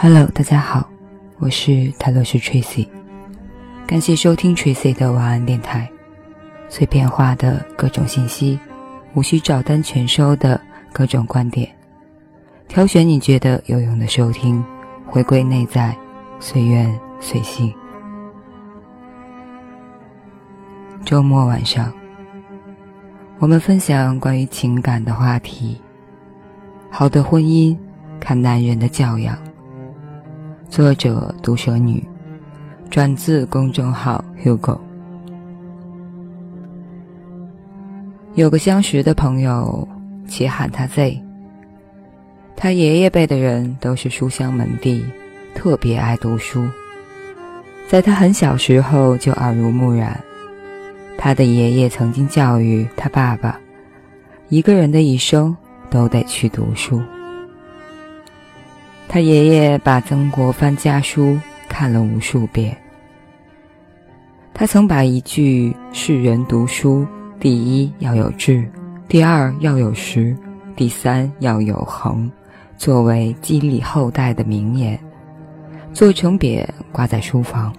Hello，大家好，我是泰勒斯 Tracy，感谢收听 Tracy 的晚安电台，碎片化的各种信息，无需照单全收的各种观点，挑选你觉得有用的收听，回归内在，随缘随性。周末晚上，我们分享关于情感的话题，好的婚姻看男人的教养。作者：毒蛇女，转自公众号 Hugo。有个相识的朋友，且喊他 Z。他爷爷辈的人都是书香门第，特别爱读书。在他很小时候就耳濡目染。他的爷爷曾经教育他爸爸：一个人的一生都得去读书。他爷爷把曾国藩家书看了无数遍。他曾把一句“世人读书，第一要有志，第二要有识，第三要有恒”作为激励后代的名言，做成匾挂在书房。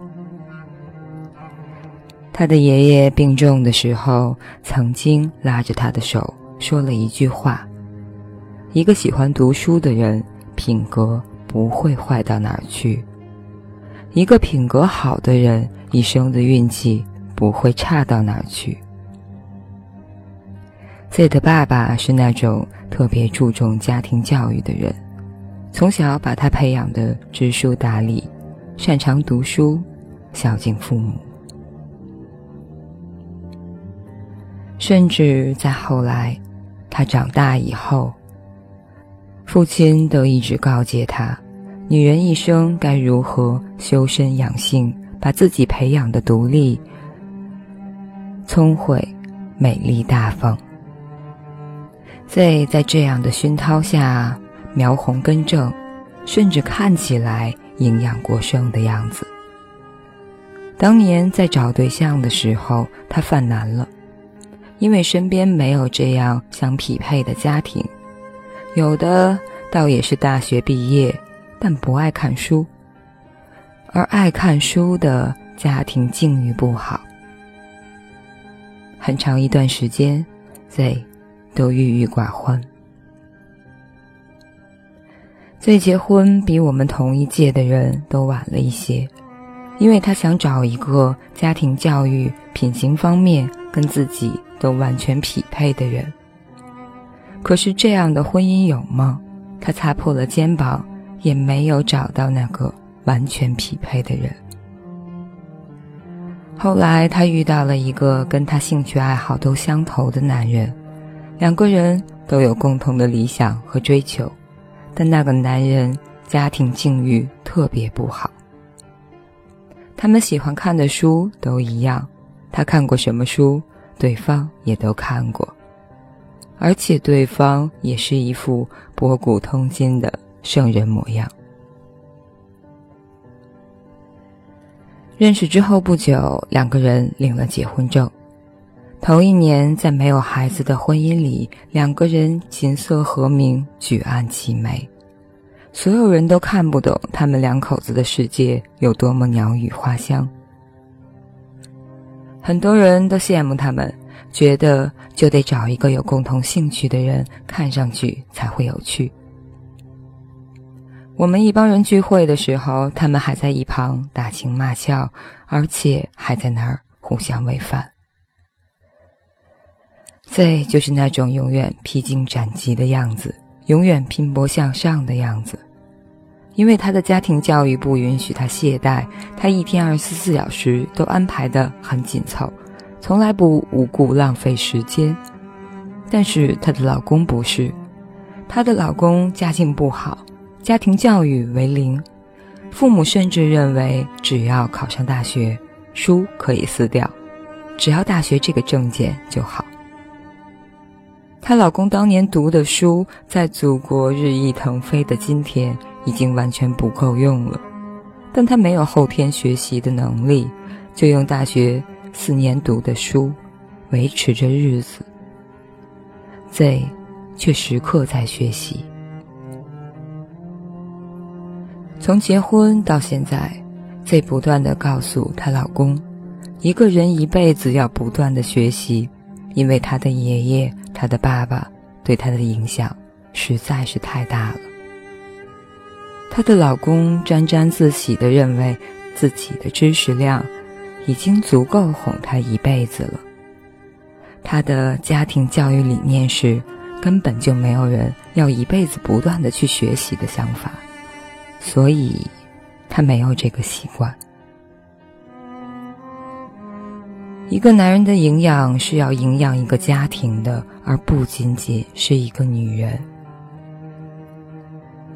他的爷爷病重的时候，曾经拉着他的手说了一句话：“一个喜欢读书的人。”品格不会坏到哪儿去，一个品格好的人，一生的运气不会差到哪儿去。Z 的爸爸是那种特别注重家庭教育的人，从小把他培养的知书达理，擅长读书，孝敬父母，甚至在后来，他长大以后。父亲都一直告诫他，女人一生该如何修身养性，把自己培养的独立、聪慧、美丽大方。Z 在这样的熏陶下，苗红根正，甚至看起来营养过剩的样子。当年在找对象的时候，他犯难了，因为身边没有这样相匹配的家庭。有的倒也是大学毕业，但不爱看书，而爱看书的家庭境遇不好。很长一段时间，Z 都郁郁寡欢。Z 结婚比我们同一届的人都晚了一些，因为他想找一个家庭教育、品行方面跟自己都完全匹配的人。可是这样的婚姻有吗？他擦破了肩膀，也没有找到那个完全匹配的人。后来他遇到了一个跟他兴趣爱好都相投的男人，两个人都有共同的理想和追求，但那个男人家庭境遇特别不好。他们喜欢看的书都一样，他看过什么书，对方也都看过。而且对方也是一副博古通今的圣人模样。认识之后不久，两个人领了结婚证。头一年，在没有孩子的婚姻里，两个人琴瑟和鸣，举案齐眉。所有人都看不懂他们两口子的世界有多么鸟语花香。很多人都羡慕他们。觉得就得找一个有共同兴趣的人，看上去才会有趣。我们一帮人聚会的时候，他们还在一旁打情骂俏，而且还在那儿互相喂饭。Z 就是那种永远披荆斩棘的样子，永远拼搏向上的样子。因为他的家庭教育不允许他懈怠，他一天二十四小时都安排的很紧凑。从来不无故浪费时间，但是她的老公不是，她的老公家境不好，家庭教育为零，父母甚至认为只要考上大学，书可以撕掉，只要大学这个证件就好。她老公当年读的书，在祖国日益腾飞的今天，已经完全不够用了，但他没有后天学习的能力，就用大学。四年读的书，维持着日子。Z 却时刻在学习。从结婚到现在，，Z 不断的告诉她老公，一个人一辈子要不断的学习，因为她的爷爷、她的爸爸对她的影响实在是太大了。她的老公沾沾自喜的认为，自己的知识量已经足够哄她一辈子了。他的家庭教育理念是，根本就没有人要一辈子不断的去学习的想法，所以，他没有这个习惯。一个男人的营养是要营养一个家庭的，而不仅仅是一个女人。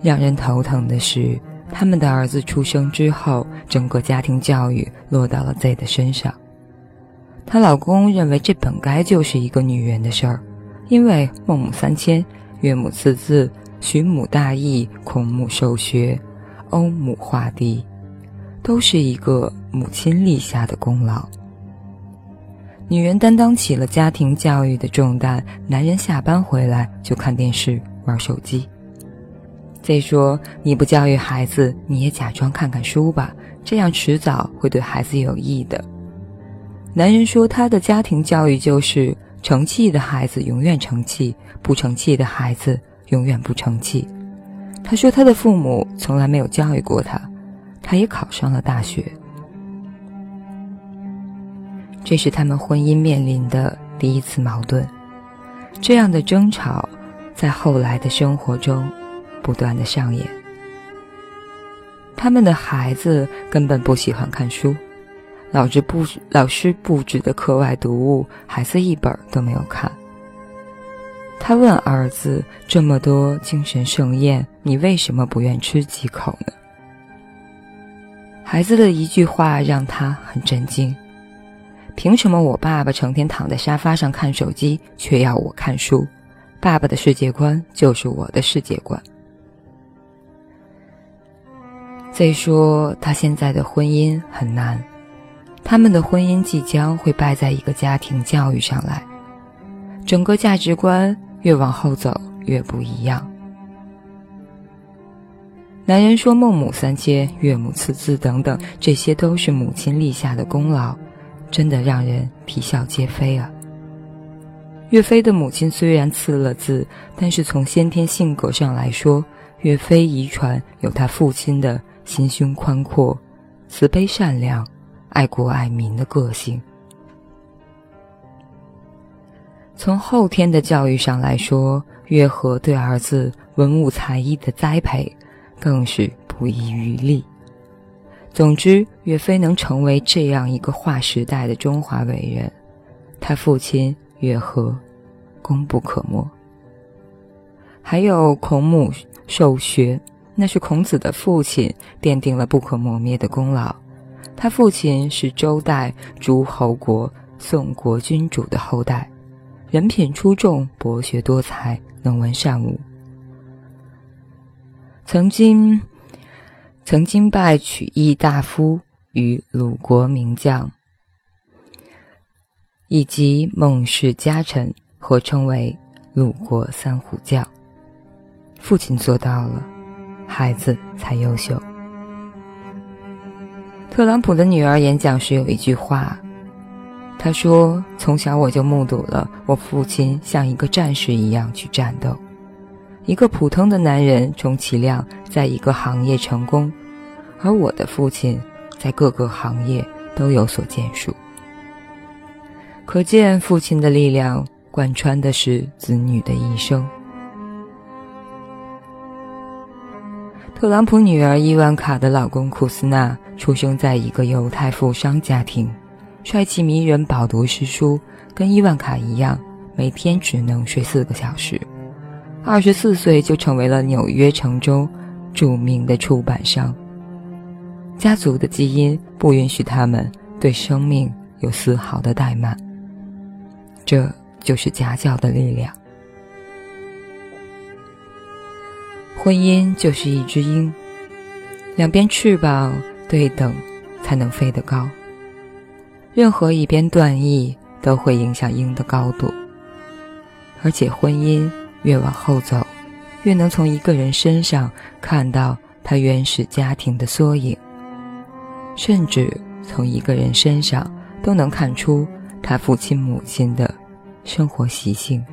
让人头疼的是，他们的儿子出生之后，整个家庭教育落到了 Z 的身上。她老公认为这本该就是一个女人的事儿，因为孟母三迁、岳母刺字、寻母大义、孔母授学、欧母画地，都是一个母亲立下的功劳。女人担当起了家庭教育的重担，男人下班回来就看电视、玩手机。再说，你不教育孩子，你也假装看看书吧，这样迟早会对孩子有益的。男人说：“他的家庭教育就是成器的孩子永远成器，不成器的孩子永远不成器。”他说：“他的父母从来没有教育过他，他也考上了大学。”这是他们婚姻面临的第一次矛盾。这样的争吵在后来的生活中不断的上演。他们的孩子根本不喜欢看书。老师布老师布置的课外读物，孩子一本都没有看。他问儿子：“这么多精神盛宴，你为什么不愿吃几口呢？”孩子的一句话让他很震惊：“凭什么我爸爸成天躺在沙发上看手机，却要我看书？爸爸的世界观就是我的世界观。”再说，他现在的婚姻很难。他们的婚姻即将会败在一个家庭教育上来，整个价值观越往后走越不一样。男人说孟母三迁、岳母刺字等等，这些都是母亲立下的功劳，真的让人啼笑皆非啊。岳飞的母亲虽然刺了字，但是从先天性格上来说，岳飞遗传有他父亲的心胸宽阔、慈悲善良。爱国爱民的个性，从后天的教育上来说，岳和对儿子文武才艺的栽培，更是不遗余力。总之，岳飞能成为这样一个划时代的中华伟人，他父亲岳和功不可没。还有孔母授学，那是孔子的父亲奠定了不可磨灭的功劳。他父亲是周代诸侯国宋国君主的后代，人品出众，博学多才，能文善武。曾经，曾经拜曲艺大夫与鲁国名将，以及孟氏家臣，合称为鲁国三虎将。父亲做到了，孩子才优秀。特朗普的女儿演讲时有一句话，她说：“从小我就目睹了我父亲像一个战士一样去战斗。一个普通的男人，充其量在一个行业成功，而我的父亲在各个行业都有所建树。可见父亲的力量贯穿的是子女的一生。”特朗普女儿伊万卡的老公库斯纳出生在一个犹太富商家庭，帅气迷人，饱读诗书，跟伊万卡一样，每天只能睡四个小时。二十四岁就成为了纽约城中著名的出版商。家族的基因不允许他们对生命有丝毫的怠慢，这就是家教的力量。婚姻就是一只鹰，两边翅膀对等，才能飞得高。任何一边断翼，都会影响鹰的高度。而且，婚姻越往后走，越能从一个人身上看到他原始家庭的缩影，甚至从一个人身上都能看出他父亲母亲的生活习性。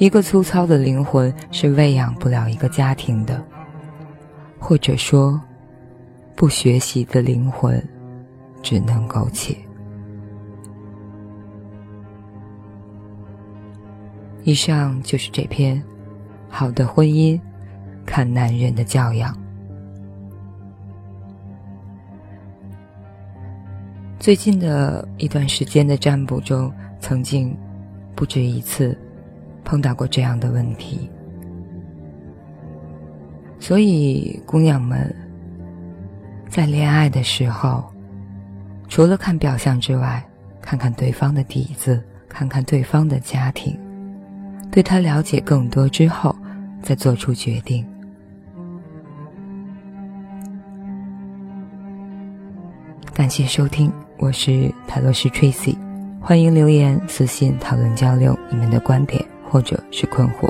一个粗糙的灵魂是喂养不了一个家庭的，或者说，不学习的灵魂只能苟且。以上就是这篇《好的婚姻看男人的教养》。最近的一段时间的占卜中，曾经不止一次。碰到过这样的问题，所以姑娘们在恋爱的时候，除了看表象之外，看看对方的底子，看看对方的家庭，对他了解更多之后，再做出决定。感谢收听，我是泰罗斯 Tracy，欢迎留言、私信讨论交流你们的观点。或者是困惑，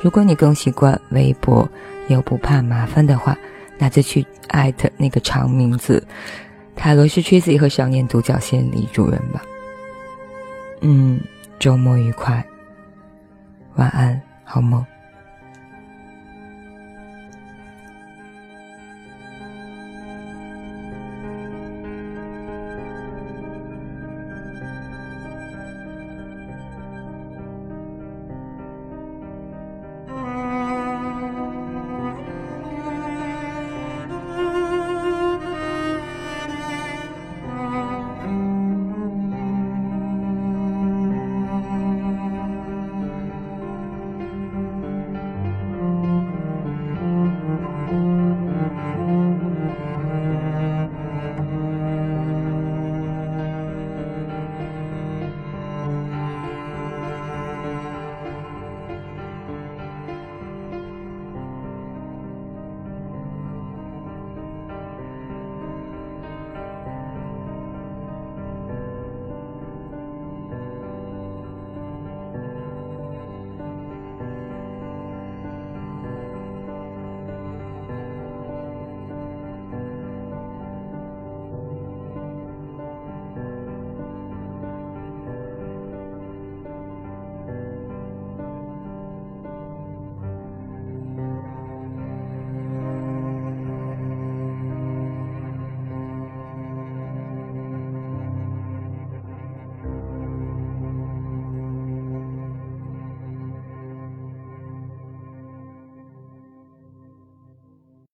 如果你更习惯微博又不怕麻烦的话，那就去艾特那个长名字——塔罗斯 Tracy 和少年独角仙李主任吧。嗯，周末愉快，晚安，好梦。